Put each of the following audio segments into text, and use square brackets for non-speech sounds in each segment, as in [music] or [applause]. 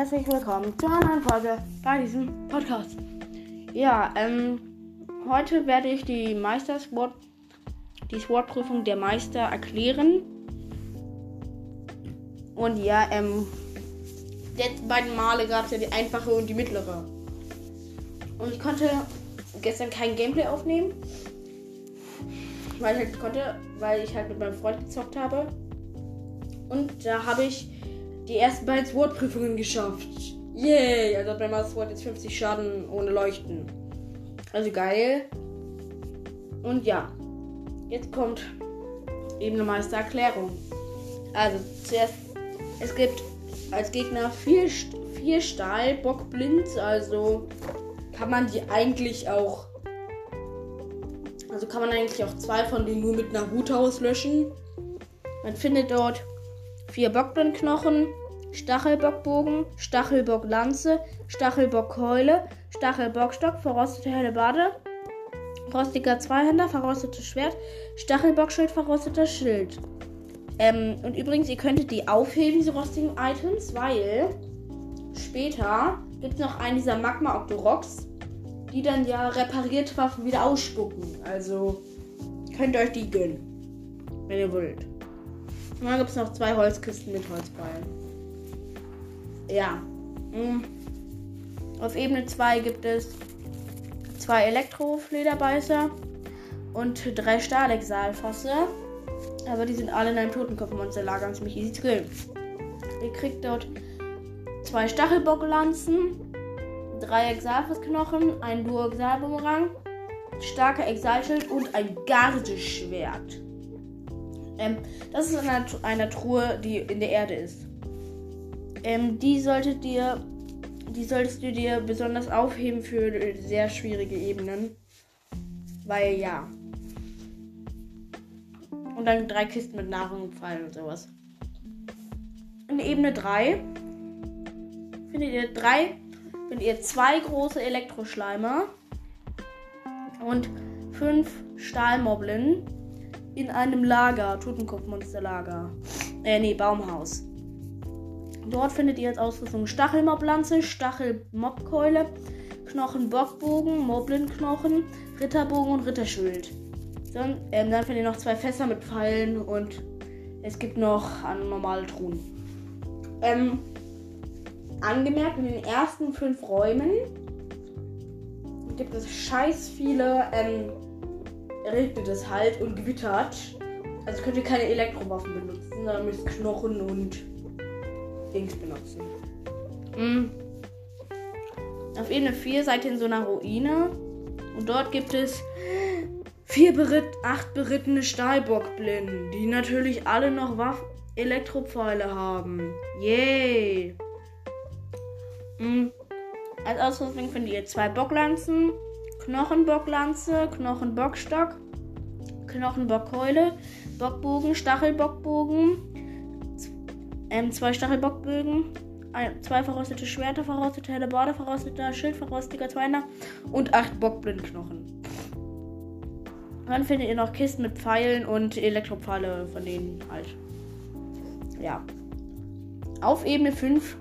herzlich willkommen zu einer neuen Folge bei diesem Podcast. Ja, ähm, heute werde ich die Meister-Sword, die Sword-Prüfung der Meister erklären. Und ja, ähm, die letzten beiden Male gab es ja die einfache und die mittlere. Und ich konnte gestern kein Gameplay aufnehmen, weil ich halt konnte, weil ich halt mit meinem Freund gezockt habe. Und da habe ich die ersten beiden Sword-Prüfungen geschafft. Yay! Also mein Master jetzt 50 Schaden ohne Leuchten. Also geil. Und ja, jetzt kommt eben eine Meistererklärung. Also zuerst, es gibt als Gegner vier, vier Stahl, Bockblind, also kann man die eigentlich auch. Also kann man eigentlich auch zwei von denen nur mit einer Hut auslöschen. Man findet dort vier Bockblindknochen, Stachelbockbogen, Stachelbocklanze, Stachelbockkeule, Stachelbockstock, verrostete Bade, rostiger Zweihänder, verrostetes Schwert, Stachelbockschild, verrosteter Schild. Ähm, und übrigens, ihr könntet die aufheben, diese rostigen Items, weil später gibt es noch einen dieser Magma Octoroks, die dann ja reparierte Waffen wieder ausspucken. Also könnt ihr euch die gönnen, wenn ihr wollt. Und dann gibt es noch zwei Holzkisten mit Holzballen ja. Mhm. Auf Ebene 2 gibt es zwei Elektroflederbeißer und drei Stahlexalfosse. Aber die sind alle in einem Totenkopfmonsterlager und ziemlich easy zu killen. Ihr kriegt dort zwei Stachelbocklanzen, drei Exalfossknochen, ein Duo-Exalbumerang, starker Exalschild und ein Gardeschwert. Ähm, das ist in einer, einer Truhe, die in der Erde ist. Ähm, die solltet ihr, die solltest du dir besonders aufheben für sehr schwierige Ebenen. Weil ja. Und dann drei Kisten mit Nahrung und Pfeilen und sowas. In Ebene 3 findet ihr drei, findet ihr zwei große Elektroschleimer und fünf Stahlmoblin in einem Lager, Totenkopfmonsterlager. Äh, nee, Baumhaus. Dort findet ihr als Ausrüstung Stachelmoblanze, Stachelmobkeule, Knochenbockbogen, Moblinnknochen, Ritterbogen und Ritterschild. Dann, ähm, dann findet ihr noch zwei Fässer mit Pfeilen und es gibt noch normale Truhen. Ähm, angemerkt, in den ersten fünf Räumen gibt es scheiß viele, ähm, regnet es halt und gewittert. Also könnt ihr keine Elektrowaffen benutzen, sondern müsst Knochen und Dings benutzen. Mhm. Auf Ebene 4 seid ihr in so einer Ruine. Und dort gibt es vier beritt, acht berittene Stahlbockblinden, die natürlich alle noch Waffen Elektropfeile haben. Yay! Mhm. Als Ausrüstung findet ihr zwei Bocklanzen, Knochenbocklanze, Knochenbockstock, Knochenbockkeule, Bockbogen, Stachelbockbogen, ähm, zwei Stachelbockbögen, zwei verrostete Schwerter, verrostete Hellebarde, verrosteter Schild, verrostiger Zweiner und acht Bockblindknochen. Dann findet ihr noch Kisten mit Pfeilen und Elektropfeile von denen halt. Ja. Auf Ebene 5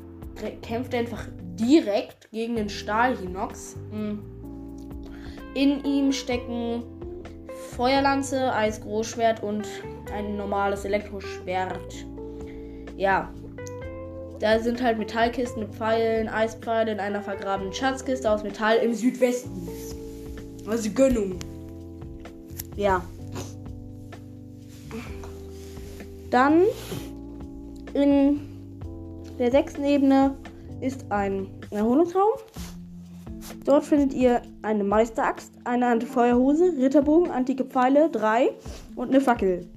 kämpft er einfach direkt gegen den Stahlhinox. Hm. In ihm stecken Feuerlanze, Eisgroßschwert und ein normales Elektroschwert ja, da sind halt Metallkisten mit Pfeilen, Eispfeile in einer vergrabenen Schatzkiste aus Metall im Südwesten. Also Gönnung. Ja. Dann in der sechsten Ebene ist ein Erholungsraum. Dort findet ihr eine Meisteraxt, eine Antifeuerhose, Ritterbogen, antike Pfeile, drei und eine Fackel.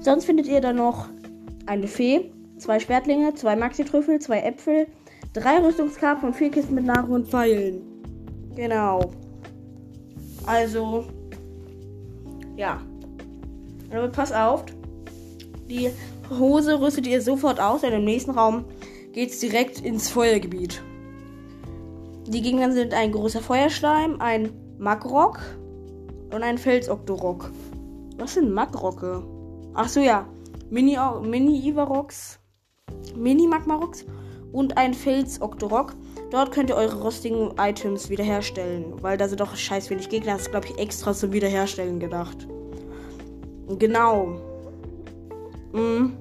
Sonst findet ihr dann noch eine Fee, zwei Schwertlinge, zwei Maxi-Trüffel, zwei Äpfel, drei Rüstungskarten und vier Kisten mit Nahrung und Pfeilen. Genau. Also, ja. Aber pass auf. Die Hose rüstet ihr sofort aus, denn im nächsten Raum geht es direkt ins Feuergebiet. Die Gegner sind ein großer Feuerschleim, ein Magrok und ein Felsoktorok. Was sind Magrocke? Ach so, ja. Mini, Mini Ivarox, Mini Magmarox und ein Fels-Octorok. Dort könnt ihr eure rostigen Items wiederherstellen, weil da sind doch scheiß wenig Gegner. Das ist, glaube ich, extra zum Wiederherstellen gedacht. Genau. Mhm.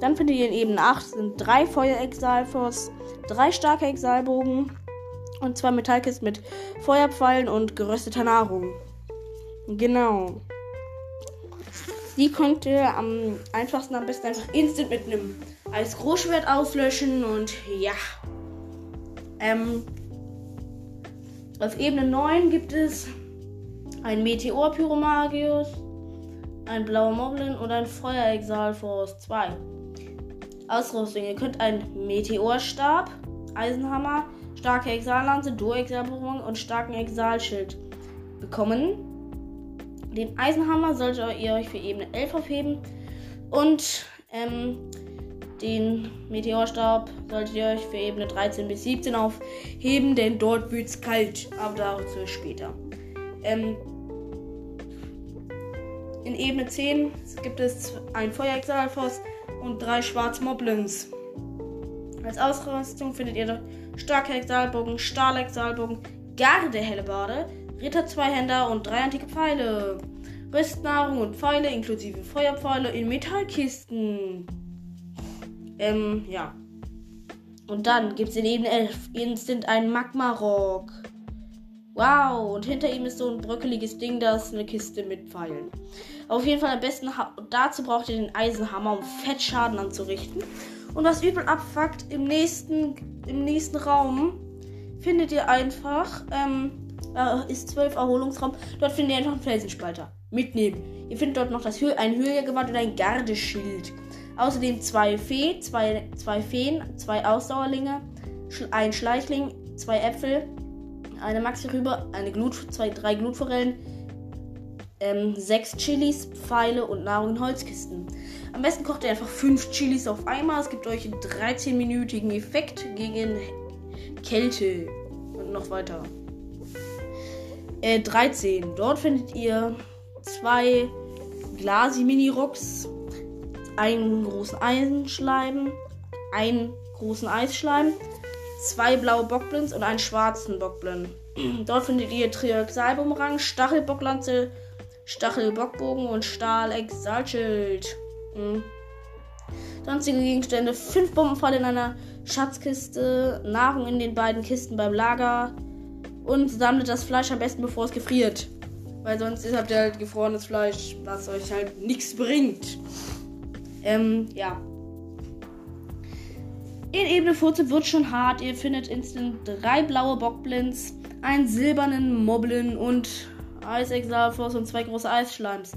Dann findet ihr in Ebene 8 sind drei Feuer-Exalfos, drei starke Exalbogen und zwei Metallkisten mit Feuerpfeilen und gerösteter Nahrung. Genau. Die könnt ihr am einfachsten am besten einfach instant mit einem Eisgroßschwert auslöschen und ja. Ähm, auf Ebene 9 gibt es ein Meteor Pyromagius, ein blauer Moblin und ein Feuer Exal Force 2. Ausrüstung: Ihr könnt einen Meteorstab, Eisenhammer, starke Exallanze, Duo-Exalberührung und starken Exalschild bekommen. Den Eisenhammer solltet ihr euch für Ebene 11 aufheben. Und ähm, den Meteorstab solltet ihr euch für Ebene 13 bis 17 aufheben, denn dort wird es kalt. Aber dazu später. Ähm, in Ebene 10 gibt es ein Feuer-Exalfoss und drei Schwarz-Moblins. Als Ausrüstung findet ihr starke Exalbogen, Stahl-Exalbogen, Garde-Hellebarde, Ritter-Zweihänder und drei antike Pfeile. Rüstnahrung und Pfeile inklusive Feuerpfeile in Metallkisten. Ähm, ja. Und dann gibt es in Ebene 11 instant einen Magma-Rock. Wow, und hinter ihm ist so ein bröckeliges Ding, das ist eine Kiste mit Pfeilen. Auf jeden Fall am besten, dazu braucht ihr den Eisenhammer, um Fettschaden anzurichten. Und was übel abfuckt, im nächsten, im nächsten Raum findet ihr einfach, ähm, äh, ist 12 Erholungsraum, dort findet ihr einfach einen Felsenspalter. Mitnehmen. Ihr findet dort noch das Hö ein Höhlegewand und ein Gardeschild. Außerdem zwei Fee, zwei, zwei Feen, zwei Ausdauerlinge, ein Schleichling, zwei Äpfel, eine Maxi-Rübe, eine Glut, zwei, drei Glutforellen, ähm, sechs Chilis, Pfeile und Nahrung in Holzkisten. Am besten kocht ihr einfach fünf Chilis auf einmal. Es gibt euch einen 13-minütigen Effekt gegen Kälte. Und noch weiter. Äh, 13. Dort findet ihr zwei Glasi-Mini-Rocks, einen großen Eisenschleim, einen großen Eisschleim, zwei blaue Bockblins und einen schwarzen Bockblin. [clears throat] Dort findet ihr Trioxalbumerang, Stachelbocklanze, Stachelbockbogen und Stahl-Exalschild. Mhm. Sonstige Gegenstände, fünf Bombenpfeile in einer Schatzkiste, Nahrung in den beiden Kisten beim Lager und sammelt das Fleisch am besten, bevor es gefriert. Weil sonst habt ihr halt gefrorenes Fleisch, was euch halt nichts bringt. Ähm, ja. In Ebene 14 wird schon hart. Ihr findet instant drei blaue Bockblins, einen silbernen Moblin und Eisexalfos und zwei große Eisschleims.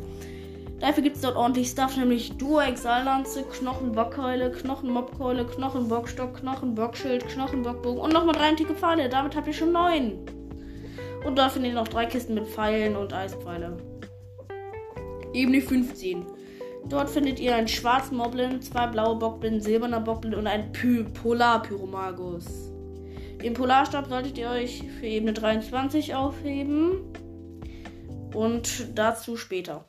Dafür gibt es dort ordentlich Stuff, nämlich Duo-Exallanze, Knochenbockkeule, Knochenmobkeule, Knochenbockstock, Knochenbockschild, Knochenbockbogen und nochmal drei antike Pfeile. Damit habt ihr schon neun. Und da findet ihr noch drei Kisten mit Pfeilen und Eispfeile. Ebene 15. Dort findet ihr einen schwarzen Moblin, zwei blaue Bockblin, silberner Bockblin und einen Py Polar-Pyromagus. Den Polarstab solltet ihr euch für Ebene 23 aufheben. Und dazu später.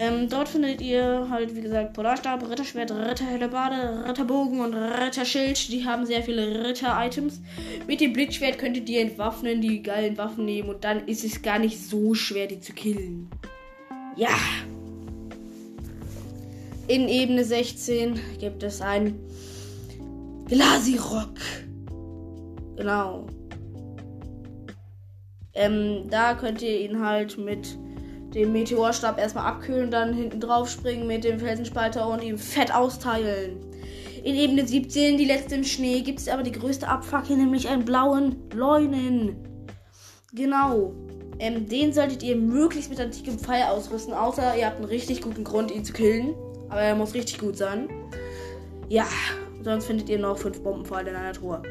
Ähm, dort findet ihr halt, wie gesagt, Polarstab, Ritterschwert, Ritterhellebade, Ritterbogen und Ritterschild. Die haben sehr viele Ritter-Items. Mit dem Blitzschwert könntet ihr entwaffnen, die geilen Waffen nehmen und dann ist es gar nicht so schwer, die zu killen. Ja. In Ebene 16 gibt es einen Glasirock. Genau. Ähm, da könnt ihr ihn halt mit den Meteorstab erstmal abkühlen, dann hinten drauf springen mit dem Felsenspalter und ihm fett austeilen. In Ebene 17, die letzte im Schnee, gibt es aber die größte Abfackel, nämlich einen blauen Leunen. Genau. Ähm, den solltet ihr möglichst mit antikem Pfeil ausrüsten, außer ihr habt einen richtig guten Grund, ihn zu killen. Aber er muss richtig gut sein. Ja, sonst findet ihr noch fünf Bombenpfeile in einer Truhe.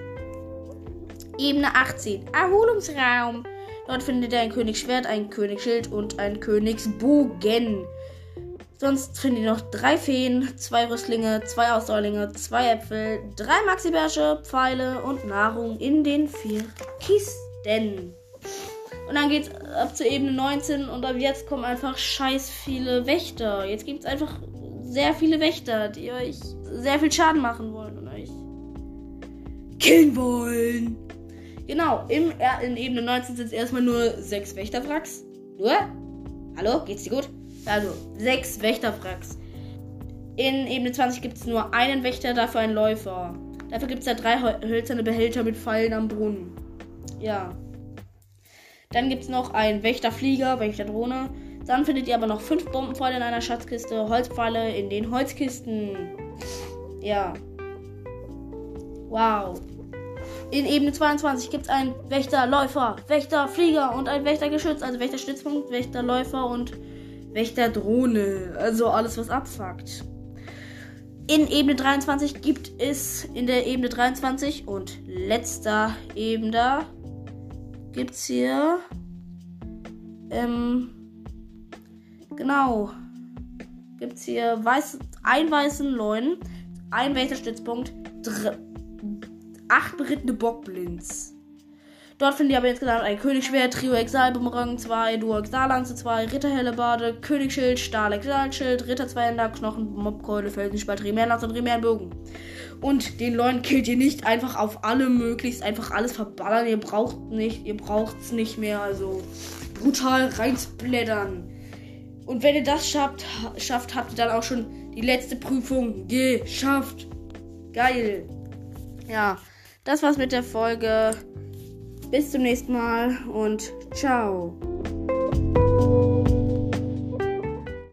Ebene 18, Erholungsraum. Dort findet ihr ein Königsschwert, ein Königsschild und ein Königsbogen. Sonst findet ihr noch drei Feen, zwei Rüstlinge, zwei Ausdauerlinge, zwei Äpfel, drei Maxi-Bärsche, Pfeile und Nahrung in den vier Kisten. Und dann geht's ab zur Ebene 19 und ab jetzt kommen einfach scheiß viele Wächter. Jetzt gibt es einfach sehr viele Wächter, die euch sehr viel Schaden machen wollen. killen wollen. Genau, im, in Ebene 19 sind es erstmal nur sechs Wächterwracks. Nur? Hallo, geht's dir gut? Also, sechs Wächterwracks. In Ebene 20 gibt es nur einen Wächter, dafür einen Läufer. Dafür gibt es da drei hölzerne Behälter mit Pfeilen am Brunnen. Ja. Dann gibt es noch einen Wächterflieger, Wächterdrohne. Dann findet ihr aber noch fünf Bombenpfeile in einer Schatzkiste, Holzpfeile in den Holzkisten. Ja. Wow. In Ebene 22 gibt es einen Wächterläufer, Wächterflieger und ein Wächtergeschütz, also Wächterstützpunkt, Wächterläufer und Wächterdrohne. Also alles, was abfuckt. In Ebene 23 gibt es in der Ebene 23 und letzter Ebene gibt es hier ähm, genau gibt es hier weiß, einen weißen Leuen, ein Wächterstützpunkt, acht berittene Bockblinds. Dort findet ihr aber insgesamt ein Königsschwert, Trio Exal, Bumerang 2, Duo Exallanze 2, Ritterhellebade, Königsschild, Stahl Exalschild, Ritter Zweihänder, Knochen, Mobkeule, Felsenspalt, Remernlanz und Remernbogen. Und den Leuten killt ihr nicht einfach auf alle möglichst, einfach alles verballern. Ihr braucht nicht, ihr braucht's nicht mehr, also brutal reinsblättern. Und wenn ihr das schafft, schafft, habt ihr dann auch schon die letzte Prüfung geschafft. Geil. Ja, das war's mit der Folge. Bis zum nächsten Mal und ciao.